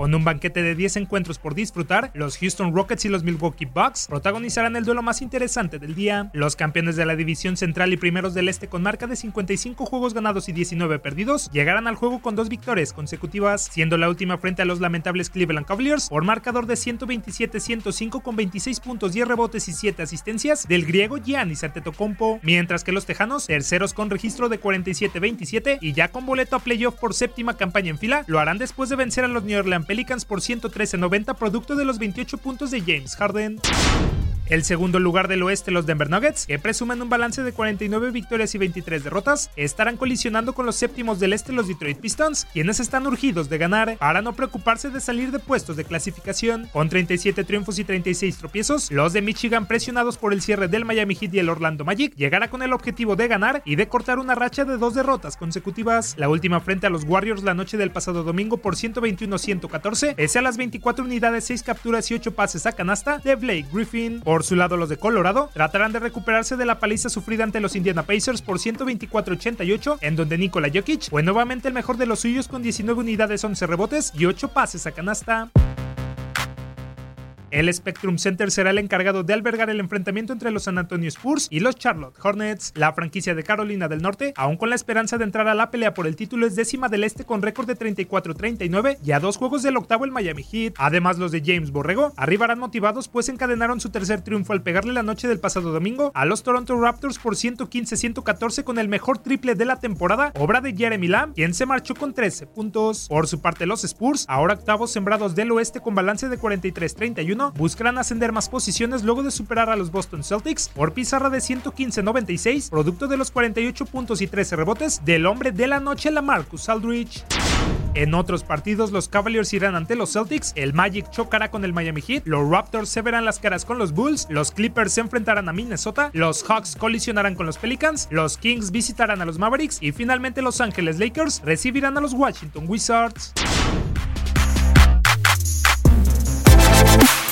Con un banquete de 10 encuentros por disfrutar, los Houston Rockets y los Milwaukee Bucks protagonizarán el duelo más interesante del día. Los campeones de la división central y primeros del este con marca de 55 juegos ganados y 19 perdidos llegarán al juego con dos victorias consecutivas, siendo la última frente a los lamentables Cleveland Cavaliers por marcador de 127-105 con 26 puntos, 10 rebotes y 7 asistencias del griego Giannis Antetokounmpo, mientras que los tejanos, terceros con registro de 47-27 y ya con boleto a playoff por séptima campaña en fila, lo harán después de vencer a los New Orleans Pelicans por 113-90 producto de los 28 puntos de James Harden. El segundo lugar del oeste, los Denver Nuggets, que presumen un balance de 49 victorias y 23 derrotas, estarán colisionando con los séptimos del este, los Detroit Pistons, quienes están urgidos de ganar para no preocuparse de salir de puestos de clasificación. Con 37 triunfos y 36 tropiezos, los de Michigan, presionados por el cierre del Miami Heat y el Orlando Magic, llegará con el objetivo de ganar y de cortar una racha de dos derrotas consecutivas. La última frente a los Warriors la noche del pasado domingo por 121-114, pese a las 24 unidades, 6 capturas y 8 pases a canasta de Blake Griffin. Su lado, los de Colorado tratarán de recuperarse de la paliza sufrida ante los Indiana Pacers por 124-88, en donde Nikola Jokic fue nuevamente el mejor de los suyos con 19 unidades, 11 rebotes y 8 pases a canasta. El Spectrum Center será el encargado de albergar el enfrentamiento entre los San Antonio Spurs y los Charlotte Hornets. La franquicia de Carolina del Norte, aún con la esperanza de entrar a la pelea por el título, es décima del este con récord de 34-39 y a dos juegos del octavo el Miami Heat. Además, los de James Borrego arribarán motivados pues encadenaron su tercer triunfo al pegarle la noche del pasado domingo a los Toronto Raptors por 115-114 con el mejor triple de la temporada, obra de Jeremy Lamb, quien se marchó con 13 puntos. Por su parte, los Spurs, ahora octavos sembrados del oeste con balance de 43-31, buscarán ascender más posiciones luego de superar a los Boston Celtics por pizarra de 115-96, producto de los 48 puntos y 13 rebotes del hombre de la noche, la Marcus Aldridge. En otros partidos, los Cavaliers irán ante los Celtics, el Magic chocará con el Miami Heat, los Raptors se verán las caras con los Bulls, los Clippers se enfrentarán a Minnesota, los Hawks colisionarán con los Pelicans, los Kings visitarán a los Mavericks y finalmente los Ángeles Lakers recibirán a los Washington Wizards.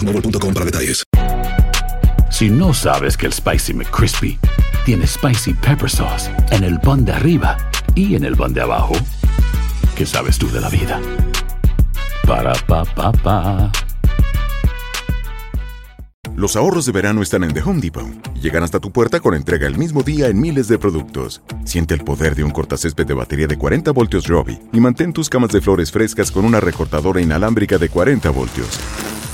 boostmobile.com para detalles. Si no sabes que el Spicy McCrispy tiene Spicy Pepper Sauce en el pan de arriba y en el pan de abajo, ¿qué sabes tú de la vida? Para, pa, pa, pa. Los ahorros de verano están en The Home Depot y llegan hasta tu puerta con entrega el mismo día en miles de productos. Siente el poder de un cortacésped de batería de 40 voltios Robbie y mantén tus camas de flores frescas con una recortadora inalámbrica de 40 voltios.